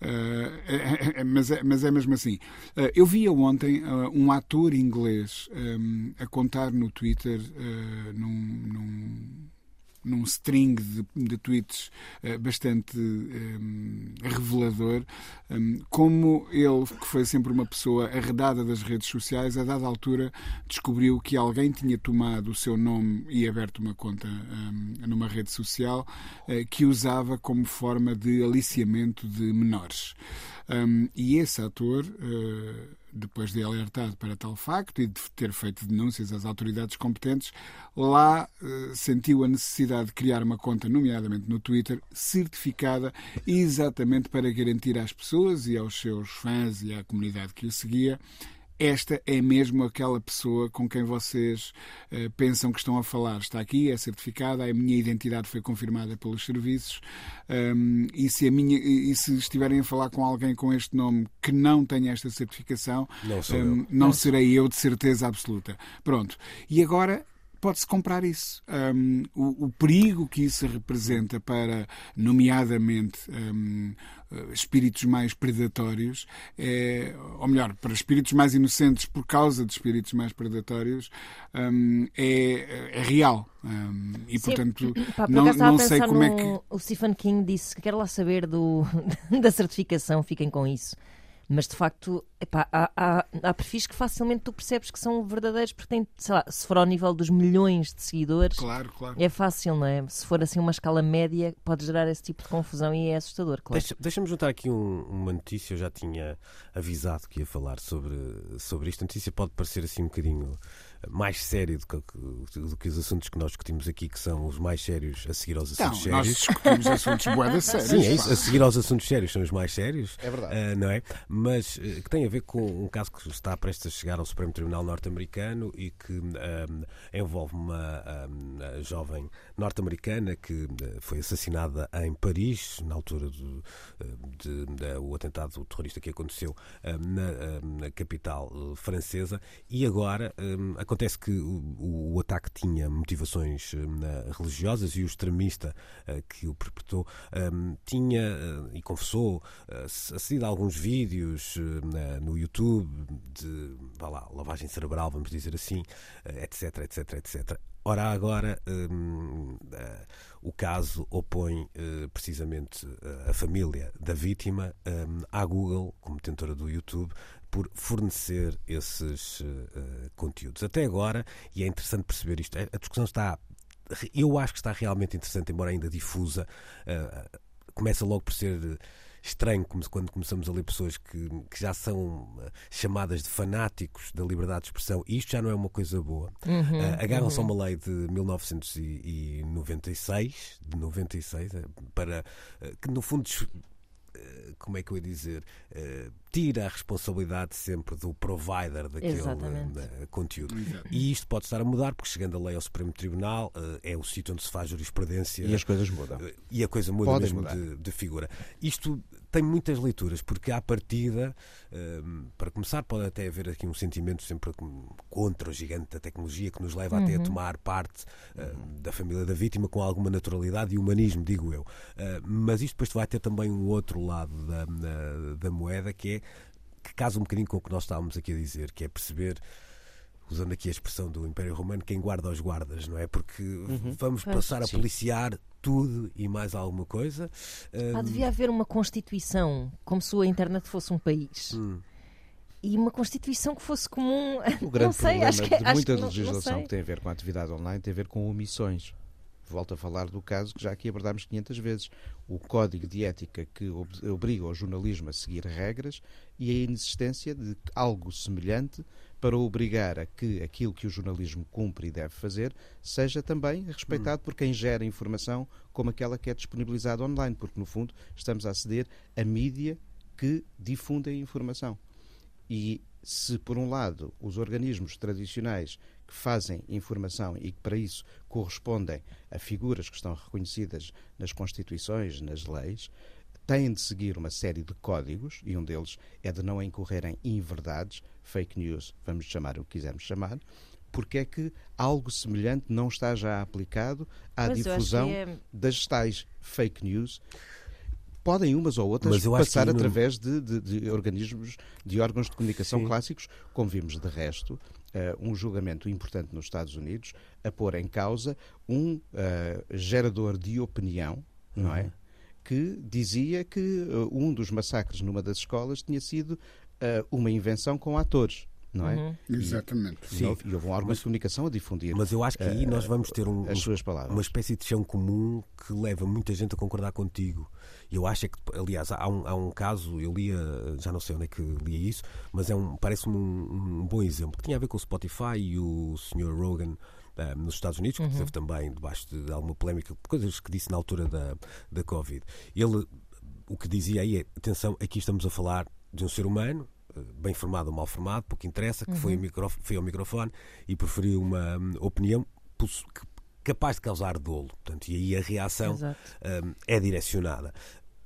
Uh, é- é- mas, é, mas é mesmo assim. Uh, eu via ontem uh, um ator inglês um, a contar no Twitter num, num num string de, de tweets eh, bastante eh, revelador, eh, como ele, que foi sempre uma pessoa arredada das redes sociais, a dada altura descobriu que alguém tinha tomado o seu nome e aberto uma conta eh, numa rede social eh, que usava como forma de aliciamento de menores. Um, e esse ator, uh, depois de alertado para tal facto e de ter feito denúncias às autoridades competentes, lá uh, sentiu a necessidade de criar uma conta, nomeadamente no Twitter, certificada exatamente para garantir às pessoas e aos seus fãs e à comunidade que o seguia esta é mesmo aquela pessoa com quem vocês uh, pensam que estão a falar. Está aqui, é certificada, a minha identidade foi confirmada pelos serviços um, e, se a minha, e se estiverem a falar com alguém com este nome que não tenha esta certificação, não, um, não serei eu de certeza absoluta. Pronto. E agora pode-se comprar isso. Um, o, o, perigo que isso representa para, nomeadamente, um, espíritos mais predatórios, é, ou melhor, para espíritos mais inocentes por causa de espíritos mais predatórios, um, é, é, real. e, Sim. portanto, Pá, não, não sei como no... é que. O Stephen King disse que quer lá saber do, da certificação, fiquem com isso. Mas de facto, epá, há, há, há, perfis que facilmente tu percebes que são verdadeiros porque têm, sei lá, se for ao nível dos milhões de seguidores, claro, claro. é fácil, não é? Se for assim uma escala média, pode gerar esse tipo de confusão e é assustador, claro. Deixa-me deixa juntar aqui um, uma notícia, eu já tinha avisado que ia falar sobre, sobre isto. A notícia pode parecer assim um bocadinho mais sério do que, do que, os assuntos que nós discutimos aqui, que são os mais sérios a seguir aos assuntos não, sérios. Nós discutimos assuntos boeda sérios. Sim, é isso. A seguir aos assuntos sérios são os mais sérios. É verdade. Uh, não é? Mas uh, que tem a ver com um caso que está prestes a chegar ao Supremo Tribunal norte-americano e que um, envolve uma um, jovem norte-americana que foi assassinada em Paris, na altura do de, de, o atentado terrorista que aconteceu na, na, capital francesa, e agora um, Acontece que o, o ataque tinha motivações uh, religiosas e o extremista uh, que o perpetrou um, tinha uh, e confessou acedido a alguns vídeos no YouTube de vá lá, lavagem cerebral, vamos dizer assim, etc, etc, etc. Ora, agora um, uh, o caso opõe uh, precisamente a família da vítima um, à Google, como detentora do YouTube, por fornecer esses uh, conteúdos. Até agora, e é interessante perceber isto, a discussão está. Eu acho que está realmente interessante, embora ainda difusa. Uh, começa logo por ser estranho quando começamos a ler pessoas que, que, já são chamadas de fanáticos da liberdade de expressão, e isto já não é uma coisa boa. Uhum, uh, Agarram-se uhum. a uma lei de 1996, de 96, para uh, que no fundo como é que eu ia dizer, uh, tira a responsabilidade sempre do provider daquele uh, conteúdo. Exato. E isto pode estar a mudar, porque chegando a lei ao Supremo Tribunal, uh, é o sítio onde se faz jurisprudência. E as coisas mudam. e a coisa muda Podem mesmo de, de, figura. Isto tem muitas leituras, porque à partida, para começar, pode até haver aqui um sentimento sempre contra o gigante da tecnologia que nos leva uhum. até a uhum. tomar parte da família da vítima com alguma naturalidade e humanismo, digo eu. mas isto depois vai ter também um outro lado da, da moeda, que é que casa um bocadinho com o que nós estávamos aqui a dizer, que é perceber usando aqui a expressão do Império Romano, quem guarda os guardas, não é? Porque uhum. vamos passar a policiar tudo e mais alguma coisa. Ah, devia haver uma Constituição, como se a internet fosse um país. Hum. E uma Constituição que fosse comum. O grande sei, problema que, de muita legislação que tem a ver com a atividade online tem a ver com omissões volto a falar do caso que já aqui abordámos 500 vezes. O código de ética que obriga o jornalismo a seguir regras e a inexistência de algo semelhante para obrigar a que aquilo que o jornalismo cumpre e deve fazer seja também respeitado por quem gera informação como aquela que é disponibilizada online, porque no fundo estamos a aceder a mídia que difunde a informação. E se, por um lado, os organismos tradicionais que fazem informação e que para isso correspondem a figuras que estão reconhecidas nas constituições, nas leis, têm de seguir uma série de códigos, e um deles é de não incorrerem em inverdades, fake news, vamos chamar o que quisermos chamar, porque é que algo semelhante não está já aplicado à Mas difusão é... das tais fake news podem umas ou outras passar através de, de, de, organismos, de órgãos de comunicação Sim. clássicos, como vimos de resto, uh, um julgamento importante nos Estados Unidos a pôr em causa um uh, gerador de opinião, uhum. não é? Que dizia que uh, um dos massacres numa das escolas tinha sido uma invenção com atores. não é? Uhum. Exatamente. E, Sim. houve, e houve um órgão de comunicação a difundir Mas eu acho que aí nós vamos ter um, as um- suas palavras. uma espécie de chão comum que leva muita gente a concordar contigo. E eu acho é que, aliás, há um, há um caso, eu lia, já não sei onde é que lia isso, mas é um, parece-me um, um bom exemplo, que tinha a ver com o Spotify e o Sr. Rogan eh, nos Estados Unidos, que esteve também debaixo de alguma polémica, coisas que disse na altura da, da Covid. Ele, o que dizia aí é, atenção, aqui estamos a falar de um ser humano, eh, bem formado ou mal formado, pouco interessa, que foi, ao microf- foi ao microfone e preferiu uma hum, opinião capaz de causar dolo. Portanto, e aí a reação hum, é direcionada.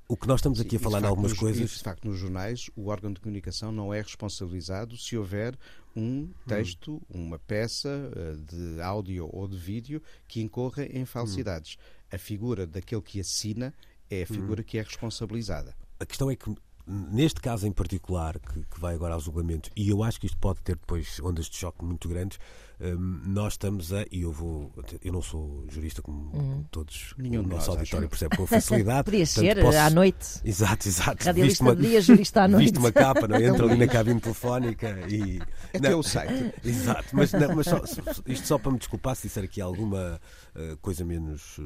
O que nós estamos aqui a falar em algumas nos- coisas. e, de facto, nos jornais, o órgão de comunicação não é responsabilizado se houver um texto, uma peça eh, de áudio ou de vídeo que incorra em falsidades. A figura daquele que assina é a figura que é responsabilizada. A questão é que, neste caso em particular, que, que vai agora ao julgamento, e eu acho que isto pode ter depois ondas de choque muito grandes, hum, nós estamos a. E eu vou. Eu não sou jurista como, como todos, Nenhum o nosso nós, auditório percebe com facilidade. Podia portanto, ser posso- à noite. Exato, exato. Radialista Visto uma- dia, jurista à noite. Visto uma capa, não? é? entra ali na cabine telefónica e. Até Não. o site. Exato, mas, não, mas só- isto só para me desculpar se disser aqui alguma eh, coisa menos eh,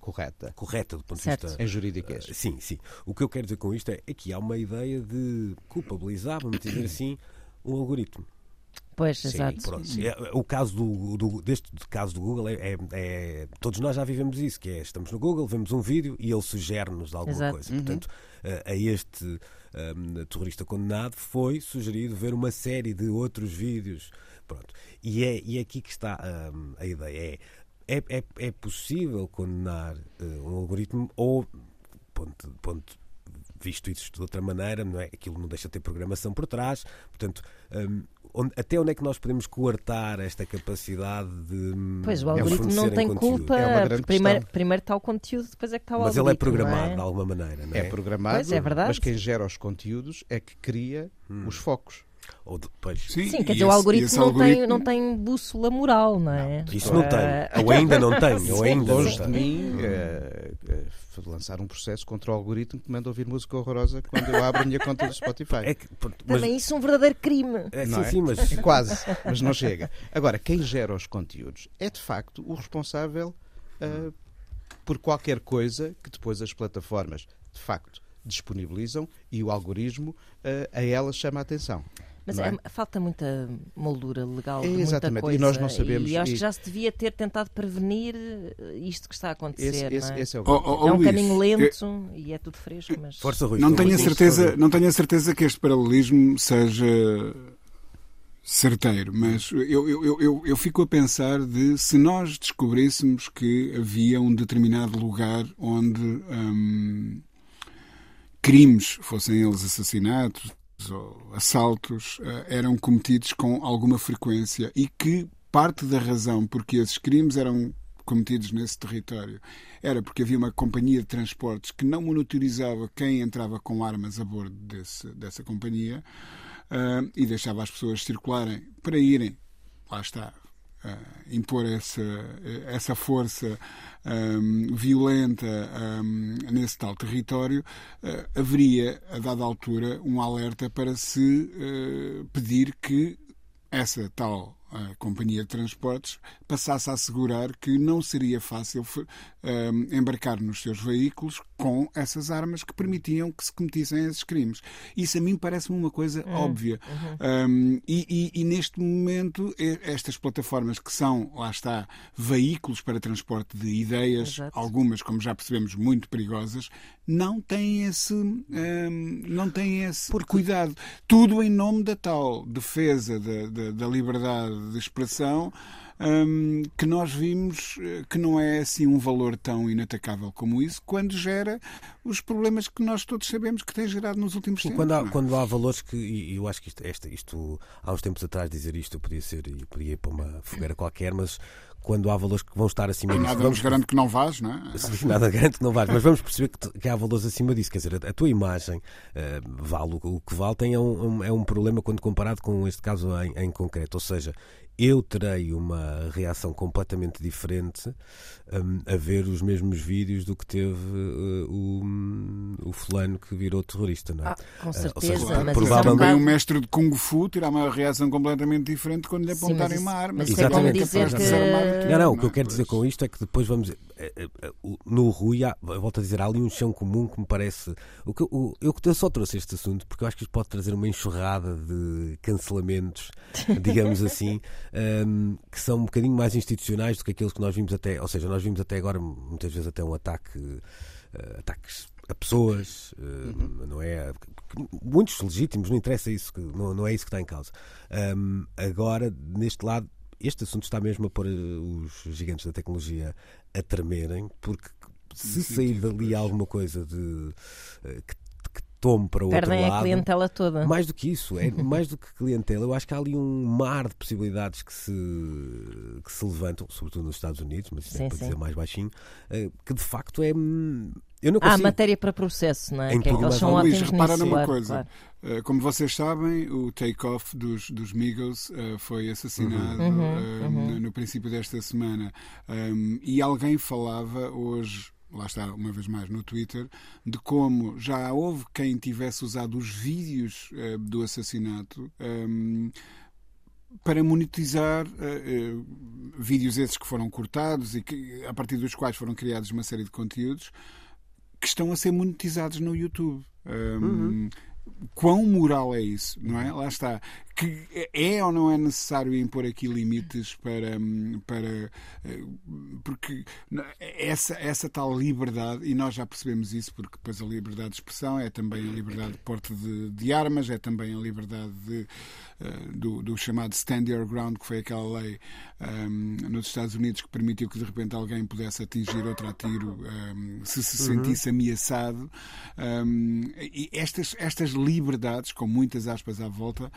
Correta. correta do ponto Certo. de vista. Em jurídicas. Eh, Sim, sim. O que eu quero dizer com isto é, é que há uma ideia de culpabilizar, vamos dizer assim, um algoritmo. Pois, Sim, exato. Pronto. É, o caso do, do- deste caso do Google é, é- é- Todos nós já vivemos isso, que é estamos no Google, vemos um vídeo e ele sugere-nos alguma Exato. coisa. Portanto, eh, a este ehm, terrorista condenado foi sugerido ver uma série de outros vídeos. Pronto. E é, e é aqui que está ehm, a ideia. É, é, é, é possível condenar eh, um algoritmo ou ponto, ponto visto isso de outra maneira, não é? Aquilo não deixa de ter programação por trás, portanto, hum, onde- até onde é que nós podemos coartar esta capacidade de hum, Pois, o algoritmo não tem conteúdo? culpa. É primeiro, primeiro está o conteúdo, depois é que está o Mas algoritmo. ele é programado não de alguma maneira, não é? É programado, Pois, é verdade. mas quem gera os conteúdos é que cria os focos. Ou de- pois, Sim, quer dizer, o algoritmo, não, Tem, algoritmo- não tem bússola moral, não é? isso não Ah, tem. Ou ainda não tem. Ou ainda não Longe de tem. mim eh, eh, lançar um processo contra o algoritmo que manda ouvir música horrorosa quando eu abro a minha conta do Spotify. É que, pronto, mas, Também isso é um verdadeiro crime. é, Não sim, é? sim, mas É quase, mas não chega. Agora, quem gera os conteúdos é de facto o responsável eh, por qualquer coisa que depois as plataformas de facto disponibilizam e o algoritmo eh, a elas chama a atenção. Mas é? é- falta muita moldura legal É, de muita exatamente, e coisa. nós não sabemos- E acho e- que já se devia ter tentado prevenir eh, isto que está a acontecer. Esse, esse, não é? esse é o Oh, oh, É um Luís, caminho eu- lento e é tudo fresco, mas força Rui. Não tenho, a certeza, não tenho a certeza que este paralelismo seja certeiro, mas eu, eu, eu- eu, eu fico a pensar de se nós descobríssemos que havia um determinado lugar onde hum, crimes, fossem eles assassinatos assaltos, eh, eram cometidos com alguma frequência e que parte da razão porque esses crimes eram cometidos nesse território era porque havia uma companhia de transportes que não monitorizava quem entrava com armas a bordo desse, dessa companhia ah, e deixava as pessoas circularem para irem, lá está, impor essa, essa força ahm, violenta ahm, nesse tal território, ah, haveria, a dada altura, um alerta para se ah, pedir que essa tal companhia de transportes passasse a assegurar que não seria fácil embarcar nos seus veículos com essas armas que permitiam que se cometissem esses crimes. Isso a mim parece-me uma coisa óbvia. Ahm, e, e- e neste momento, estas plataformas que são, lá está, veículos para transporte de ideias, Exato. algumas, como já percebemos, muito perigosas, não têm esse, ahm, não têm esse cuidado. Tudo em nome da tal defesa da, da- da liberdade de expressão. Ahm, que nós vimos eh, que não é assim um valor tão inatacável como isso, quando gera os problemas que nós todos sabemos que tem gerado nos últimos tempos. quando, há, é? quando há valores que. E eu acho que isto, esta- isto, há uns tempos atrás, dizer isto, podia ser. Eu podia ir para uma fogueira qualquer, mas quando há valores que vão estar acima disso. Nada vamos nos garante que não vás, não é? Sim, Nada garante que não vais, mas vamos perceber que, que há valores acima disso. Quer dizer, a, a tua imagem eh, vale o, o que vale, tem é um, um- é um problema quando comparado com este caso em, em concreto. Ou seja, eu terei uma reação completamente diferente hum, a ver os mesmos vídeos do que teve eh, o, o fulano que virou terrorista, não é? Ah, com ou certeza, seja, mas isso é um provavelmente- Também um mestre de Kung Fu terá uma reação completamente diferente quando lhe Sim, apontarem mas uma arma. mas é Ele dizer que- Não, não, o que eu quero dizer com isto é que depois vamos. Eh, eh, eh, No Rui, há, volto a dizer, há ali um chão comum que me parece. O que, eu- o, eu, eu só trouxe este assunto porque eu acho que isto pode trazer uma enxurrada de cancelamentos, digamos assim, ehm, que são um bocadinho mais institucionais do que aqueles que nós vimos até. Ou seja, nós vimos até agora, muitas vezes, até um ataque. eh, ataques a pessoas, eh, não é? Muitos legítimos, não interessa isso, não, não é isso que está em causa. Ehm, agora, neste lado, este assunto está mesmo a pôr eh, os gigantes da tecnologia a tremerem, porque se Sim, sair dali alguma coisa de eh, que, que tome para o outro Perdem a lado. clientela toda. Mais do que isso, é mais do que clientela, eu acho que há ali um mar de possibilidades que se, que se levantam, sobretudo nos Estados Unidos, mas isso é para sim. dizer mais baixinho, eh, que de facto é. Eu não Há consigo. matéria para processo, não é? Em que é eles são. Luís, ótimos repara nisso. numa claro, coisa. claro. Uh, Como vocês sabem, o take-off dos, dos Migos uh, foi assassinado Uhum, uh, uhum. no- no princípio desta semana. Um, e alguém falava hoje, lá está, uma vez mais no Twitter, de como já houve quem tivesse usado os vídeos uh, do assassinato. um, para monetizar uh, uh, vídeos esses que foram cortados e que, a partir dos quais foram criados uma série de conteúdos que estão a ser monetizados no YouTube. Um, Quão moral é isso, não é? Lá está. Que é ou não é necessário impor aqui limites para. hum, para eh, porque essa, essa tal liberdade, e nós já percebemos isso, porque depois a liberdade de expressão é também a liberdade de porte de, de armas, é também a liberdade de, eh, do, do chamado Stand Your Ground, que foi aquela lei hum, nos Estados Unidos que permitiu que de repente alguém pudesse atingir outro a tiro hum, se se sentisse ameaçado. Hum, e estas, estas liberdades, com muitas aspas à volta,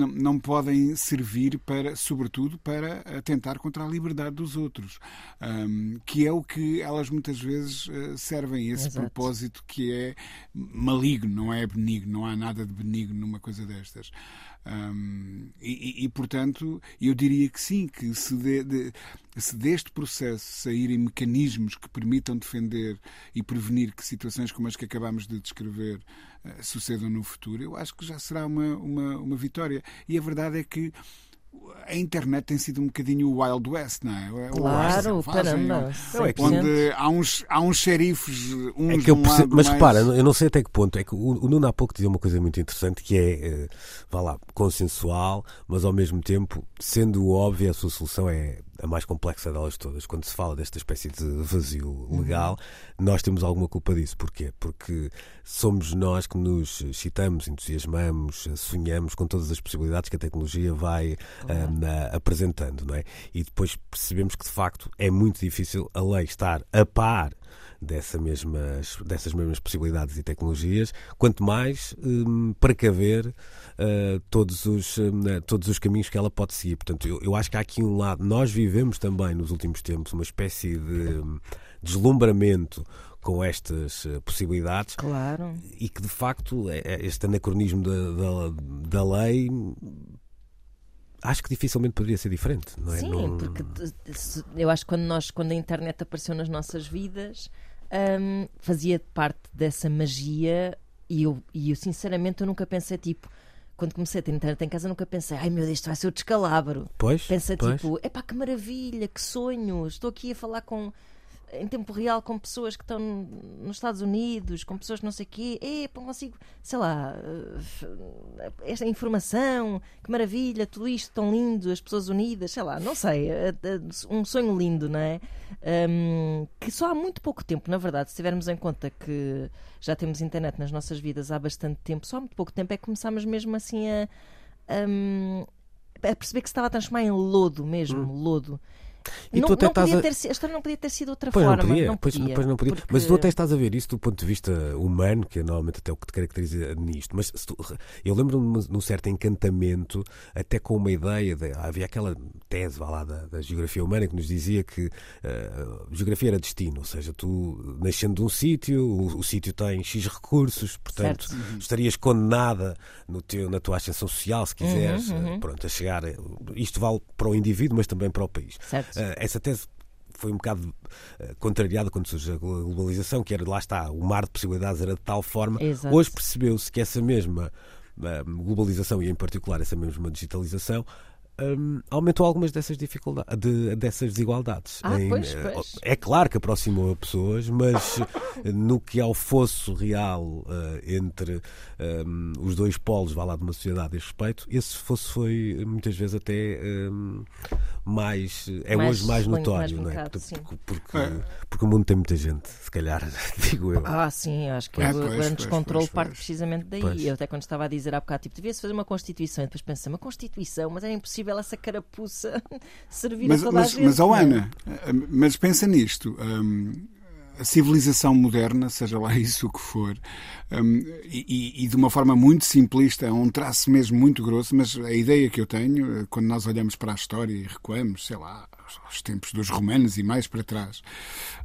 não, não podem servir para, sobretudo, para atentar contra a liberdade dos outros, hum, que é o que elas muitas vezes eh, servem, esse Exato. propósito que é maligno, não é benigno, não há nada de benigno numa coisa destas. E, e- portanto, eu diria que sim, que se, de- de- se deste processo saírem mecanismos que permitam defender e prevenir que situações como as que acabámos de descrever eh, sucedam no futuro, eu acho que já será uma, uma, uma vitória. E a verdade é que a internet tem sido um bocadinho o Wild West, não é? Claro, selvagem, caramba. É 100%. Onde há uns, há uns xerifes, uns É que eu um percebo- lado mas mais- repara, eu não sei até que ponto. É que o, o Nuno há pouco dizia uma coisa muito interessante que é, eh, vá lá, consensual, mas ao mesmo tempo, sendo óbvia, a sua solução é a mais complexa delas todas. Quando se fala desta espécie de vazio legal, nós temos alguma culpa disso. Porquê? Porque somos nós que nos excitamos, entusiasmamos, sonhamos com todas as possibilidades que a tecnologia vai na- apresentando, não é? E depois percebemos que de facto é muito difícil a lei estar a par dessa mesmas, dessas mesmas possibilidades e tecnologias, quanto mais hum, precaver ah, todos, os, hum, todos os caminhos que ela pode seguir. Portanto, eu, eu acho que há aqui um lado. Nós vivemos também nos últimos tempos uma espécie de hum, deslumbramento com estas eh, possibilidades Claro. e que de facto é- é este anacronismo da, da, da lei acho que dificilmente poderia ser diferente, não é? Sim, Não- porque eu acho que quando, nós, quando a internet apareceu nas nossas vidas, hum, fazia parte dessa magia e eu, e eu sinceramente eu nunca pensei tipo. Quando comecei a ter internet em casa, nunca pensei, ai meu Deus, isto vai ser o descalabro. Pois, Pensa pois. tipo, epá, que maravilha, que sonho, estou aqui a falar com em tempo real com pessoas que estão nos Estados Unidos, com pessoas que não sei o quê, epá, consigo, sei lá, eh, esta informação, que maravilha, tudo isto tão lindo, as pessoas unidas, sei lá, não sei, eh, eh, um sonho lindo, não é? Hum, que só há muito pouco tempo, na verdade, se tivermos em conta que já temos internet nas nossas vidas há bastante tempo, só há muito pouco tempo é que começámos mesmo assim a, hum, a perceber que se estava a transformar em lodo mesmo, lodo. E não, tu até não estás a- ter, a história não podia ter sido outra Pois forma. não podia, não podia, pois não podia. porque- Mas tu até estás a ver isso do ponto de vista humano, que é normalmente até o que te caracteriza nisto. Mas se tu- eu lembro-me de um certo encantamento, até com uma ideia. De, havia aquela tese vá lá, da, da geografia humana que nos dizia que eh, geografia era destino, ou seja, tu nascendo de um sítio, o, o sítio tem X recursos, portanto Certo. estarias condenada no teu, na tua ascensão social, se quiseres, Uhum, eh, pronto, a chegar. eh, Isto vale para o indivíduo, mas também para o país. Certo. Eh, essa tese foi um bocado uh, contrariada quando surge a globalização, que era lá está, o mar de possibilidades era de tal forma. Exato. Hoje percebeu-se que essa mesma uh, globalização e, em particular, essa mesma digitalização um, aumentou algumas dessas dificuldades, de, dessas desigualdades. Ah, em, pois, eh, pois. É claro que aproximou pessoas, mas no que ao fosso real uh, entre um, os dois polos, vá lá, de uma sociedade a este respeito, esse fosso foi muitas vezes até um, mais. é Mais hoje mais notório, mais não é? vincado, Porque, sim. porque, porque o mundo tem muita gente, se calhar, digo eu. Ah, sim, acho que Ah, o grande pois, descontrole pois, parte pois. precisamente daí. Pois. Eu até quando estava a dizer há bocado, tipo, devia-se fazer uma Constituição, e depois pensei, uma Constituição, mas era impossível essa carapuça servir Mas, a toda mas, a gente. mas, é? Ana, mas pensa nisto. hum, a civilização moderna, seja lá isso o que for, e, e- e de uma forma muito simplista, é um traço mesmo muito grosso, mas a ideia que eu tenho, eh, quando nós olhamos para a história e recuamos, sei lá, aos- tempos dos romanos e mais para trás,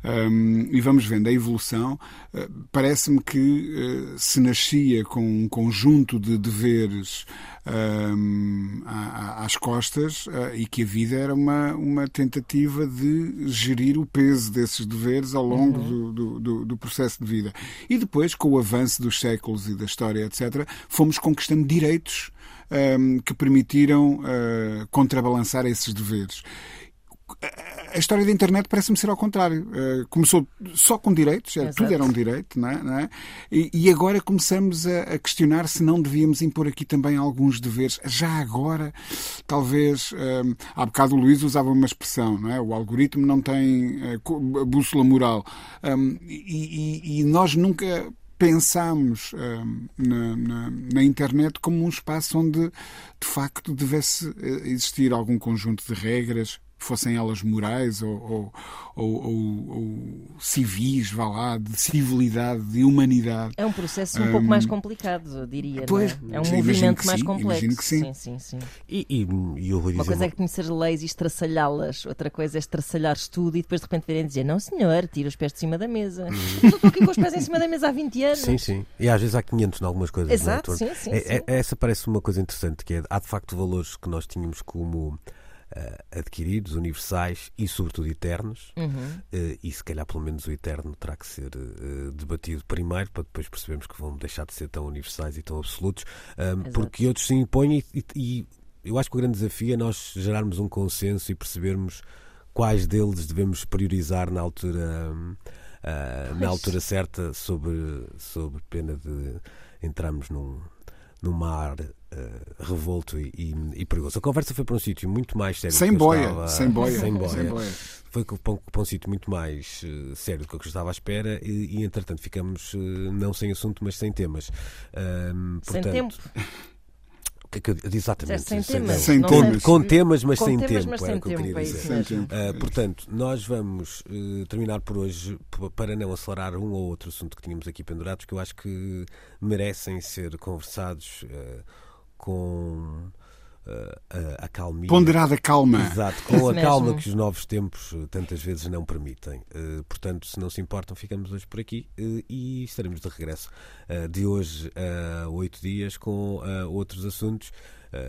hum, e vamos vendo a evolução, eh, parece-me que eh, se nascia com um conjunto de deveres à- às costas eh, e que a vida era uma, uma tentativa de gerir o peso desses deveres ao longo do, do- do- do processo de vida. E depois, com o avanço dos séculos e da história, etc., fomos conquistando direitos hum, que permitiram eh, contrabalançar esses deveres. A história da internet parece-me ser ao contrário. Eh, começou só com direitos, Exato. tudo era um direito, não é? Não é? E, e agora começamos a, a questionar se não devíamos impor aqui também alguns deveres. Já agora, talvez. eh, há bocado o Luís usava uma expressão, não é? O algoritmo não tem co- bússola moral. Um, e, e- e nós nunca pensámos hum, na, na- na internet como um espaço onde de facto devesse existir algum conjunto de regras, fossem elas morais ou, ou- ou- ou- ou civis, vá lá, de civilidade, de humanidade. É um processo um pouco mais complicado, eu diria. não pois, é? é um sim, movimento mais sim, complexo. imagino que sim. sim, sim, sim. E, e, e eu vou dizer Uma coisa é conhecer leis e estraçalhá-las, outra coisa é estraçalhares tudo e depois de repente virem dizer: Não, senhor, tira os pés de cima da mesa. Mas eu estou aqui com os pés em cima da mesa há 20 anos. Sim, sim. E às vezes há 500 em algumas coisas. não é? Exato, sim, sim, É- sim. é- essa parece uma coisa interessante, que é, há de facto valores que nós tínhamos como ah, adquiridos, universais e sobretudo eternos, Uhum. eh, e se calhar pelo menos o eterno terá que ser eh, debatido primeiro, para depois percebermos que vão deixar de ser tão universais e tão absolutos, Exato. porque outros se impõem e, e- e eu acho que o grande desafio é nós gerarmos um consenso e percebermos quais deles devemos priorizar na altura hum, ah, na altura certa sobre, sobre pena de entrarmos num, num mar ah, revolto e, e- e perigoso. A conversa foi para um sítio muito mais sério. Sem do que eu boia, estava- sem boia, sem boia. sem boia. Foi para um, para um sítio muito mais eh, sério do que eu estava à espera e, e, entretanto ficamos eh, não sem assunto, mas sem temas. Ahm, Sem portanto, tempo. o que é que eu- exatamente. Sem sem- temas. Sem com, temas. com temas, mas Com sem temas, tempo. mas era o que eu queria é dizer. Ah, portanto, nós vamos eh, terminar por hoje para não acelerar um ou outro assunto que tínhamos aqui pendurados, que eu acho que merecem ser conversados eh, com eh, a, a calmia. Ponderada calma. Exato, com Isso a calma mesmo. que os novos tempos tantas vezes não permitem. Eh, portanto, se não se importam, ficamos hoje por aqui eh, e estaremos de regresso eh, de hoje a oito dias com outros assuntos,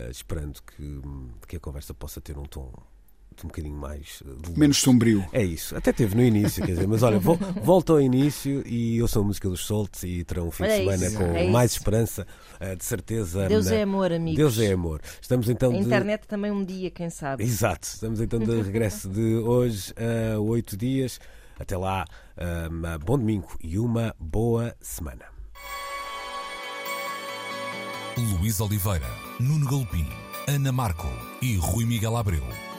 esperando que, que a conversa possa ter um tom um bocadinho mais eh. Menos sombrio. É isso, até teve no início, quer dizer, mas olha, vo- volta ao início e ouçam a música dos Soltes e terão um fim Olha, de semana isso, com é mais isso. esperança, eh, de certeza. Deus na- é amor, amigos. Deus é amor. Estamos então A de... internet também um dia, quem sabe. Exato, estamos então de regresso de hoje a oito dias. Até lá, um, bom domingo e uma boa semana. Luís Oliveira, Nuno Galpim, Ana Marco e Rui Miguel Abreu